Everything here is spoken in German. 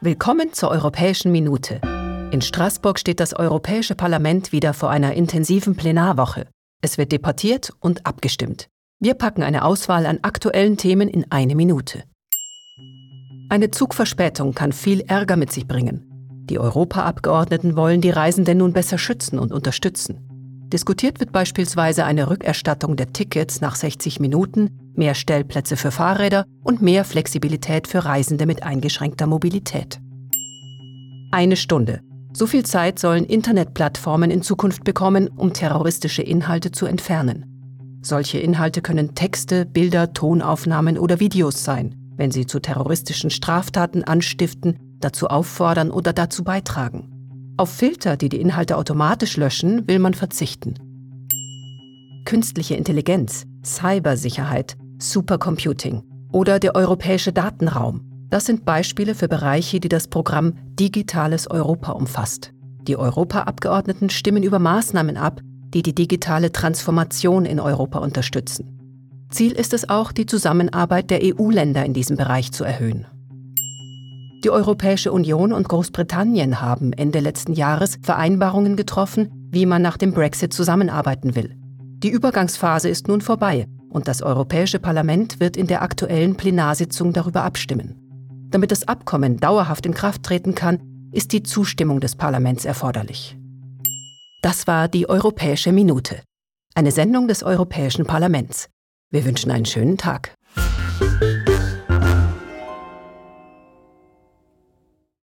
Willkommen zur Europäischen Minute. In Straßburg steht das Europäische Parlament wieder vor einer intensiven Plenarwoche. Es wird debattiert und abgestimmt. Wir packen eine Auswahl an aktuellen Themen in eine Minute. Eine Zugverspätung kann viel Ärger mit sich bringen. Die Europaabgeordneten wollen die Reisenden nun besser schützen und unterstützen. Diskutiert wird beispielsweise eine Rückerstattung der Tickets nach 60 Minuten, mehr Stellplätze für Fahrräder und mehr Flexibilität für Reisende mit eingeschränkter Mobilität. Eine Stunde. So viel Zeit sollen Internetplattformen in Zukunft bekommen, um terroristische Inhalte zu entfernen. Solche Inhalte können Texte, Bilder, Tonaufnahmen oder Videos sein, wenn sie zu terroristischen Straftaten anstiften, dazu auffordern oder dazu beitragen. Auf Filter, die die Inhalte automatisch löschen, will man verzichten. Künstliche Intelligenz, Cybersicherheit, Supercomputing oder der europäische Datenraum. Das sind Beispiele für Bereiche, die das Programm Digitales Europa umfasst. Die Europaabgeordneten stimmen über Maßnahmen ab, die die digitale Transformation in Europa unterstützen. Ziel ist es auch, die Zusammenarbeit der EU-Länder in diesem Bereich zu erhöhen. Die Europäische Union und Großbritannien haben Ende letzten Jahres Vereinbarungen getroffen, wie man nach dem Brexit zusammenarbeiten will. Die Übergangsphase ist nun vorbei und das Europäische Parlament wird in der aktuellen Plenarsitzung darüber abstimmen. Damit das Abkommen dauerhaft in Kraft treten kann, ist die Zustimmung des Parlaments erforderlich. Das war die Europäische Minute, eine Sendung des Europäischen Parlaments. Wir wünschen einen schönen Tag.